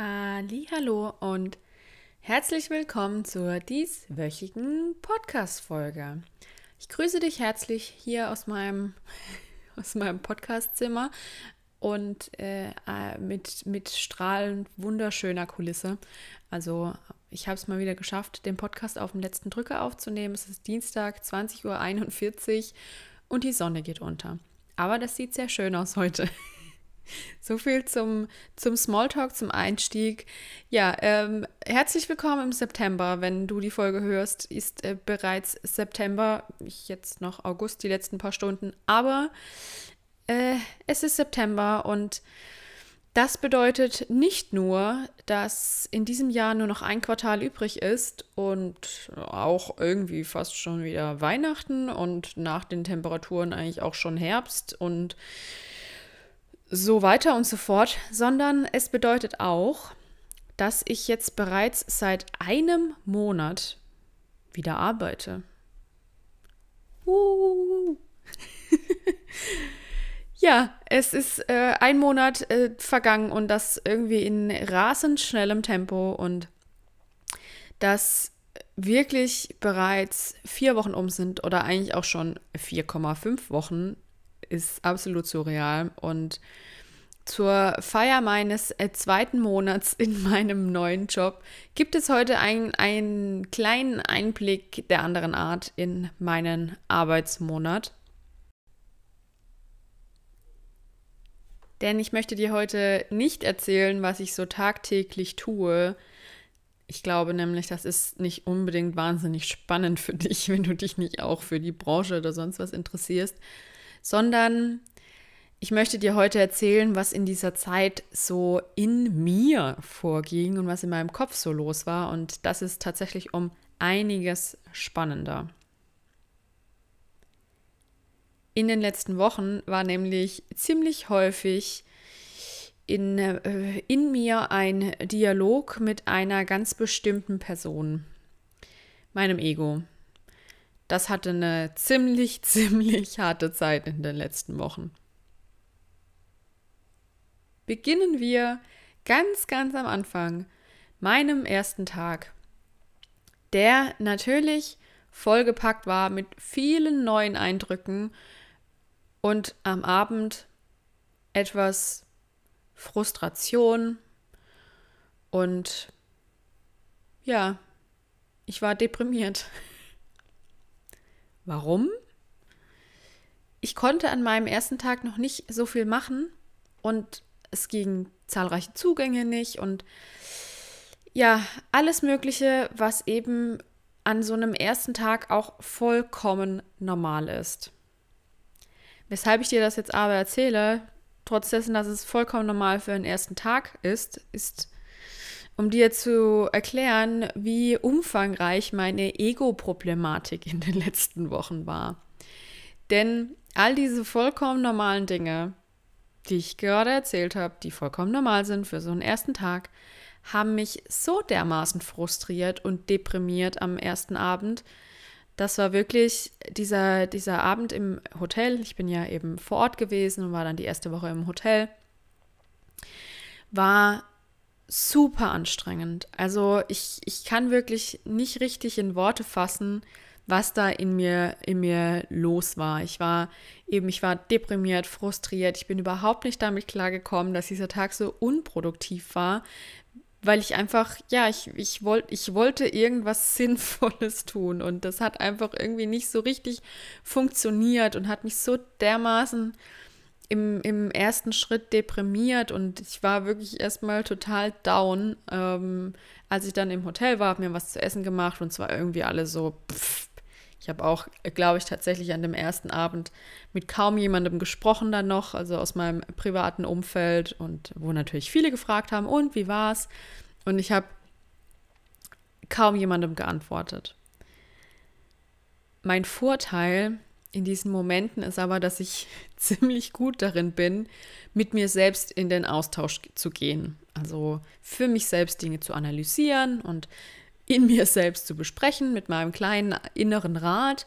Hallo und herzlich willkommen zur dieswöchigen Podcast-Folge. Ich grüße dich herzlich hier aus meinem, aus meinem Podcast-Zimmer und äh, äh, mit, mit strahlend wunderschöner Kulisse. Also ich habe es mal wieder geschafft, den Podcast auf den letzten Drücker aufzunehmen. Es ist Dienstag, 20.41 Uhr und die Sonne geht unter. Aber das sieht sehr schön aus heute. So viel zum, zum Smalltalk, zum Einstieg. Ja, ähm, herzlich willkommen im September. Wenn du die Folge hörst, ist äh, bereits September. Jetzt noch August, die letzten paar Stunden. Aber äh, es ist September und das bedeutet nicht nur, dass in diesem Jahr nur noch ein Quartal übrig ist und auch irgendwie fast schon wieder Weihnachten und nach den Temperaturen eigentlich auch schon Herbst und so weiter und so fort, sondern es bedeutet auch, dass ich jetzt bereits seit einem Monat wieder arbeite. Uh. ja, es ist äh, ein Monat äh, vergangen und das irgendwie in rasend schnellem Tempo und dass wirklich bereits vier Wochen um sind oder eigentlich auch schon 4,5 Wochen ist absolut surreal. Und zur Feier meines äh, zweiten Monats in meinem neuen Job gibt es heute ein, einen kleinen Einblick der anderen Art in meinen Arbeitsmonat. Denn ich möchte dir heute nicht erzählen, was ich so tagtäglich tue. Ich glaube nämlich, das ist nicht unbedingt wahnsinnig spannend für dich, wenn du dich nicht auch für die Branche oder sonst was interessierst, sondern ich möchte dir heute erzählen, was in dieser Zeit so in mir vorging und was in meinem Kopf so los war. Und das ist tatsächlich um einiges spannender. In den letzten Wochen war nämlich ziemlich häufig in, äh, in mir ein Dialog mit einer ganz bestimmten Person, meinem Ego. Das hatte eine ziemlich, ziemlich harte Zeit in den letzten Wochen. Beginnen wir ganz, ganz am Anfang, meinem ersten Tag, der natürlich vollgepackt war mit vielen neuen Eindrücken und am Abend etwas Frustration und ja, ich war deprimiert. Warum? Ich konnte an meinem ersten Tag noch nicht so viel machen und es gingen zahlreiche Zugänge nicht und ja, alles Mögliche, was eben an so einem ersten Tag auch vollkommen normal ist. Weshalb ich dir das jetzt aber erzähle, trotz dessen, dass es vollkommen normal für einen ersten Tag ist, ist, um dir zu erklären, wie umfangreich meine Ego-Problematik in den letzten Wochen war. Denn all diese vollkommen normalen Dinge, die ich gerade erzählt habe, die vollkommen normal sind für so einen ersten Tag, haben mich so dermaßen frustriert und deprimiert am ersten Abend. Das war wirklich dieser, dieser Abend im Hotel. Ich bin ja eben vor Ort gewesen und war dann die erste Woche im Hotel. War super anstrengend. Also ich, ich kann wirklich nicht richtig in Worte fassen, was da in mir, in mir los war. Ich war eben, ich war deprimiert, frustriert. Ich bin überhaupt nicht damit klargekommen, dass dieser Tag so unproduktiv war, weil ich einfach, ja, ich, ich, wollt, ich wollte irgendwas Sinnvolles tun und das hat einfach irgendwie nicht so richtig funktioniert und hat mich so dermaßen im, im ersten Schritt deprimiert und ich war wirklich erstmal total down, ähm, als ich dann im Hotel war, habe mir was zu essen gemacht und zwar irgendwie alle so, pff. ich habe auch, glaube ich, tatsächlich an dem ersten Abend mit kaum jemandem gesprochen dann noch, also aus meinem privaten Umfeld und wo natürlich viele gefragt haben, und wie war's? Und ich habe kaum jemandem geantwortet. Mein Vorteil in diesen Momenten ist aber, dass ich ziemlich gut darin bin, mit mir selbst in den Austausch zu gehen. Also für mich selbst Dinge zu analysieren und in mir selbst zu besprechen mit meinem kleinen inneren Rat.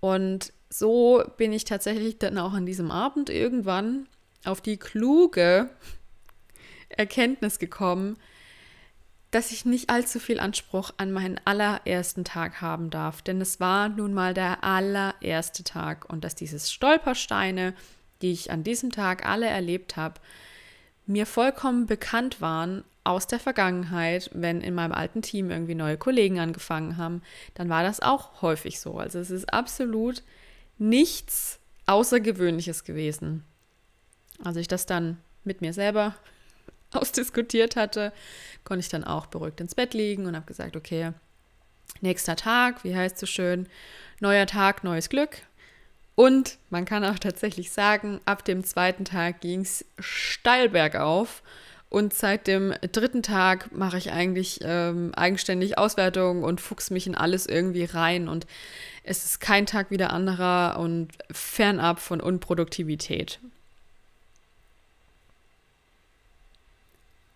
Und so bin ich tatsächlich dann auch an diesem Abend irgendwann auf die kluge Erkenntnis gekommen, dass ich nicht allzu viel Anspruch an meinen allerersten Tag haben darf. Denn es war nun mal der allererste Tag und dass dieses Stolpersteine, die ich an diesem Tag alle erlebt habe, mir vollkommen bekannt waren aus der Vergangenheit, wenn in meinem alten Team irgendwie neue Kollegen angefangen haben, dann war das auch häufig so. Also es ist absolut nichts Außergewöhnliches gewesen. Als ich das dann mit mir selber ausdiskutiert hatte, konnte ich dann auch beruhigt ins Bett liegen und habe gesagt, okay, nächster Tag, wie heißt so schön, neuer Tag, neues Glück. Und man kann auch tatsächlich sagen, ab dem zweiten Tag ging es steil bergauf. Und seit dem dritten Tag mache ich eigentlich ähm, eigenständig Auswertungen und fuchs mich in alles irgendwie rein. Und es ist kein Tag wie der anderer und fernab von Unproduktivität.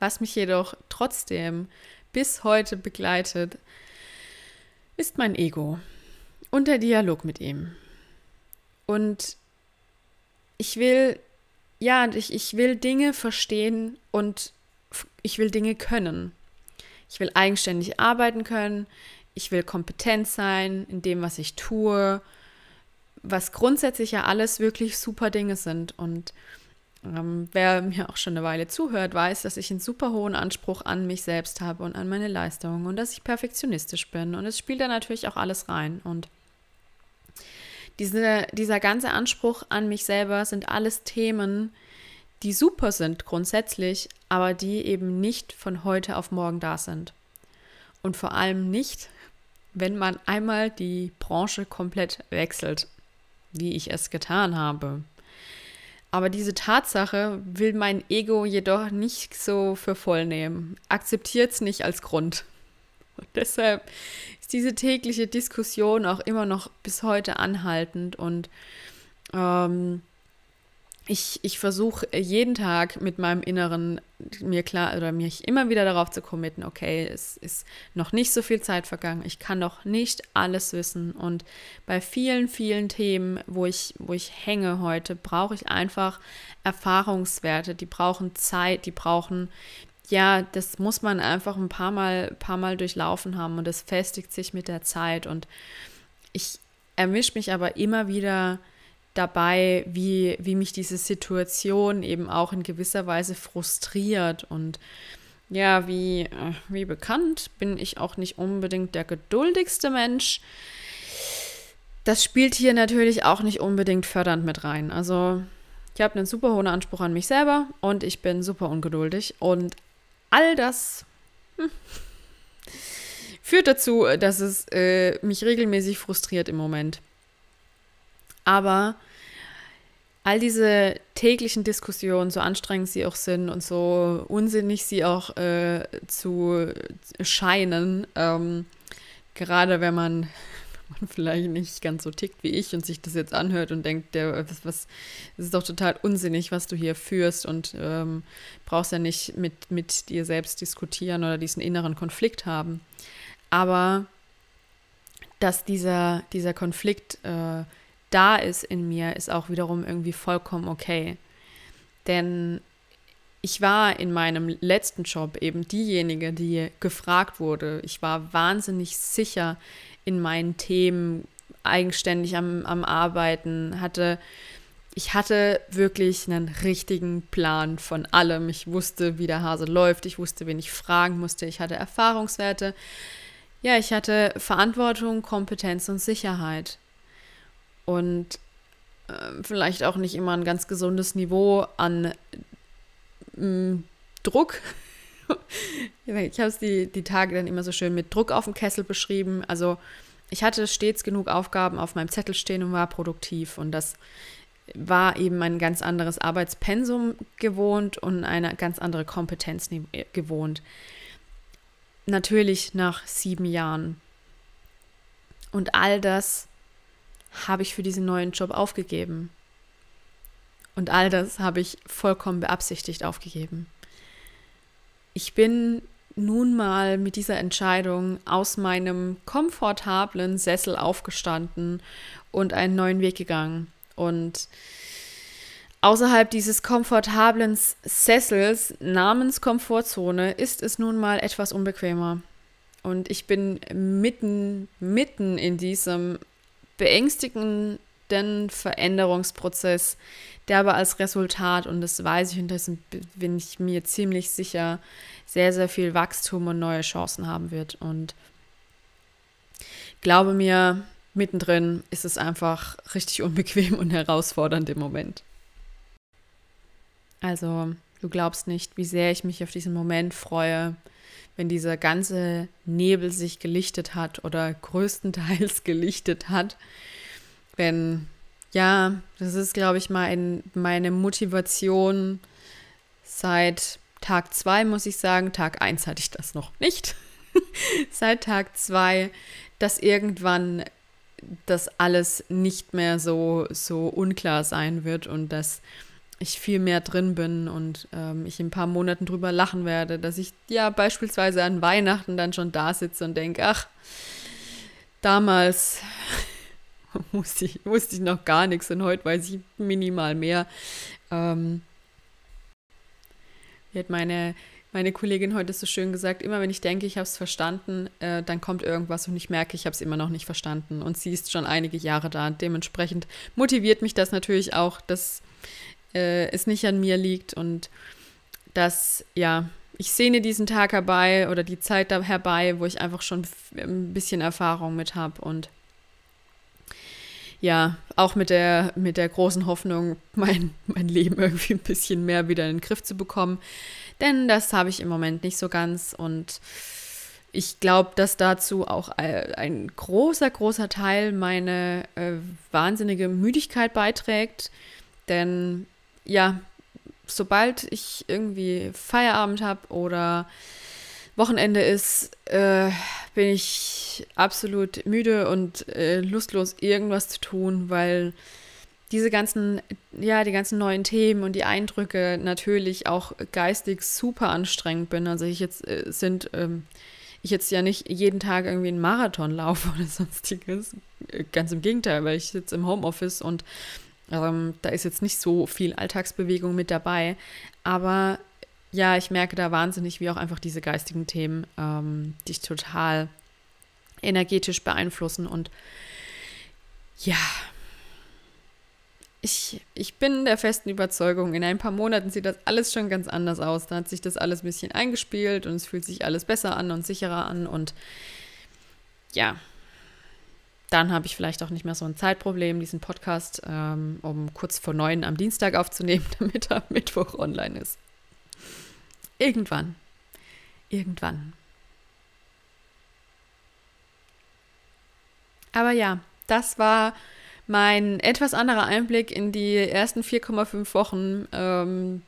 Was mich jedoch trotzdem bis heute begleitet, ist mein Ego und der Dialog mit ihm. Und ich will, ja, ich, ich will Dinge verstehen und ich will Dinge können. Ich will eigenständig arbeiten können. Ich will kompetent sein in dem, was ich tue, was grundsätzlich ja alles wirklich super Dinge sind. Und ähm, wer mir auch schon eine Weile zuhört, weiß, dass ich einen super hohen Anspruch an mich selbst habe und an meine Leistungen und dass ich perfektionistisch bin. Und es spielt da natürlich auch alles rein. Und diese, dieser ganze Anspruch an mich selber sind alles Themen, die super sind grundsätzlich, aber die eben nicht von heute auf morgen da sind. Und vor allem nicht, wenn man einmal die Branche komplett wechselt, wie ich es getan habe. Aber diese Tatsache will mein Ego jedoch nicht so für voll nehmen, akzeptiert es nicht als Grund. Und deshalb ist diese tägliche Diskussion auch immer noch bis heute anhaltend und ähm, ich, ich versuche jeden Tag mit meinem Inneren mir klar oder mich immer wieder darauf zu committen, okay, es ist noch nicht so viel Zeit vergangen, ich kann noch nicht alles wissen. Und bei vielen, vielen Themen, wo ich, wo ich hänge heute, brauche ich einfach Erfahrungswerte, die brauchen Zeit, die brauchen, ja, das muss man einfach ein paar Mal, paar Mal durchlaufen haben und das festigt sich mit der Zeit. Und ich ermische mich aber immer wieder dabei, wie, wie mich diese Situation eben auch in gewisser Weise frustriert. Und ja, wie, äh, wie bekannt bin ich auch nicht unbedingt der geduldigste Mensch. Das spielt hier natürlich auch nicht unbedingt fördernd mit rein. Also ich habe einen super hohen Anspruch an mich selber und ich bin super ungeduldig. Und all das hm, führt dazu, dass es äh, mich regelmäßig frustriert im Moment. Aber all diese täglichen Diskussionen, so anstrengend sie auch sind und so unsinnig sie auch äh, zu scheinen, ähm, gerade wenn man, man, vielleicht nicht ganz so tickt wie ich und sich das jetzt anhört und denkt, der, was, was, das ist doch total unsinnig, was du hier führst und ähm, brauchst ja nicht mit, mit dir selbst diskutieren oder diesen inneren Konflikt haben. Aber dass dieser, dieser Konflikt äh, da ist in mir, ist auch wiederum irgendwie vollkommen okay. Denn ich war in meinem letzten Job eben diejenige, die gefragt wurde. Ich war wahnsinnig sicher in meinen Themen, eigenständig am, am Arbeiten, hatte ich hatte wirklich einen richtigen Plan von allem. Ich wusste, wie der Hase läuft. Ich wusste, wen ich fragen musste. Ich hatte Erfahrungswerte. Ja, ich hatte Verantwortung, Kompetenz und Sicherheit und äh, vielleicht auch nicht immer ein ganz gesundes Niveau an äh, Druck. ich habe es die, die Tage dann immer so schön mit Druck auf dem Kessel beschrieben. Also ich hatte stets genug Aufgaben auf meinem Zettel stehen und war produktiv. Und das war eben ein ganz anderes Arbeitspensum gewohnt und eine ganz andere Kompetenz gewohnt. Natürlich nach sieben Jahren. Und all das habe ich für diesen neuen Job aufgegeben. Und all das habe ich vollkommen beabsichtigt aufgegeben. Ich bin nun mal mit dieser Entscheidung aus meinem komfortablen Sessel aufgestanden und einen neuen Weg gegangen. Und außerhalb dieses komfortablen Sessels namens Komfortzone ist es nun mal etwas unbequemer. Und ich bin mitten, mitten in diesem beängstigenden Veränderungsprozess, der aber als Resultat, und das weiß ich und das bin ich mir ziemlich sicher, sehr, sehr viel Wachstum und neue Chancen haben wird. Und glaube mir, mittendrin ist es einfach richtig unbequem und herausfordernd im Moment. Also, du glaubst nicht, wie sehr ich mich auf diesen Moment freue, wenn dieser ganze Nebel sich gelichtet hat oder größtenteils gelichtet hat. Wenn, ja, das ist, glaube ich, mal meine Motivation seit Tag zwei, muss ich sagen. Tag eins hatte ich das noch nicht. seit Tag zwei, dass irgendwann das alles nicht mehr so, so unklar sein wird und dass ich viel mehr drin bin und ähm, ich in ein paar Monaten drüber lachen werde, dass ich ja beispielsweise an Weihnachten dann schon da sitze und denke, ach, damals wusste ich, wusste ich noch gar nichts und heute weiß ich minimal mehr. Ähm, wie hat meine, meine Kollegin heute so schön gesagt, immer wenn ich denke, ich habe es verstanden, äh, dann kommt irgendwas und ich merke, ich habe es immer noch nicht verstanden. Und sie ist schon einige Jahre da. Dementsprechend motiviert mich das natürlich auch, dass äh, es nicht an mir liegt und dass, ja, ich sehne diesen Tag herbei oder die Zeit da herbei, wo ich einfach schon ein bisschen Erfahrung mit habe und ja, auch mit der, mit der großen Hoffnung, mein, mein Leben irgendwie ein bisschen mehr wieder in den Griff zu bekommen. Denn das habe ich im Moment nicht so ganz und ich glaube, dass dazu auch ein großer, großer Teil meine äh, wahnsinnige Müdigkeit beiträgt. Denn ja, sobald ich irgendwie Feierabend habe oder Wochenende ist, äh, bin ich absolut müde und äh, lustlos, irgendwas zu tun, weil diese ganzen, ja, die ganzen neuen Themen und die Eindrücke natürlich auch geistig super anstrengend bin. Also ich jetzt äh, sind, ähm, ich jetzt ja nicht jeden Tag irgendwie einen Marathon laufe oder sonstiges. Ganz im Gegenteil, weil ich sitze im Homeoffice und ähm, da ist jetzt nicht so viel Alltagsbewegung mit dabei. Aber ja, ich merke da wahnsinnig, wie auch einfach diese geistigen Themen ähm, dich total energetisch beeinflussen. Und ja, ich, ich bin der festen Überzeugung, in ein paar Monaten sieht das alles schon ganz anders aus. Da hat sich das alles ein bisschen eingespielt und es fühlt sich alles besser an und sicherer an. Und ja, dann habe ich vielleicht auch nicht mehr so ein Zeitproblem, diesen Podcast ähm, um kurz vor neun am Dienstag aufzunehmen, damit er Mittwoch online ist. Irgendwann. Irgendwann. Aber ja, das war mein etwas anderer Einblick in die ersten 4,5 Wochen ähm,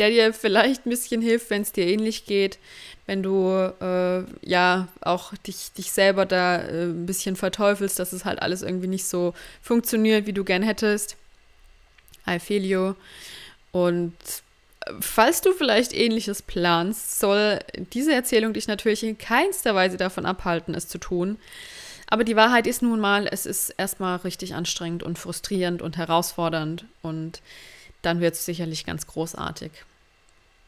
der dir vielleicht ein bisschen hilft, wenn es dir ähnlich geht, wenn du äh, ja auch dich, dich selber da äh, ein bisschen verteufelst, dass es halt alles irgendwie nicht so funktioniert, wie du gern hättest. I feel you. Und äh, falls du vielleicht ähnliches planst, soll diese Erzählung dich natürlich in keinster Weise davon abhalten, es zu tun. Aber die Wahrheit ist nun mal, es ist erstmal richtig anstrengend und frustrierend und herausfordernd und dann wird es sicherlich ganz großartig.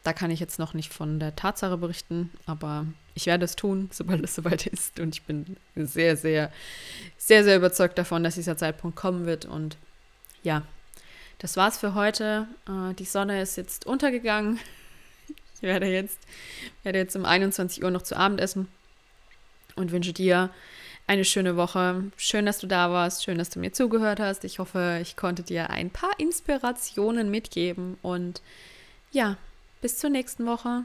Da kann ich jetzt noch nicht von der Tatsache berichten, aber ich werde es tun, sobald es soweit ist. Und ich bin sehr, sehr, sehr, sehr überzeugt davon, dass dieser Zeitpunkt kommen wird. Und ja, das war's für heute. Äh, die Sonne ist jetzt untergegangen. Ich werde jetzt, werde jetzt um 21 Uhr noch zu Abend essen und wünsche dir eine schöne Woche. Schön, dass du da warst. Schön, dass du mir zugehört hast. Ich hoffe, ich konnte dir ein paar Inspirationen mitgeben. Und ja, bis zur nächsten Woche.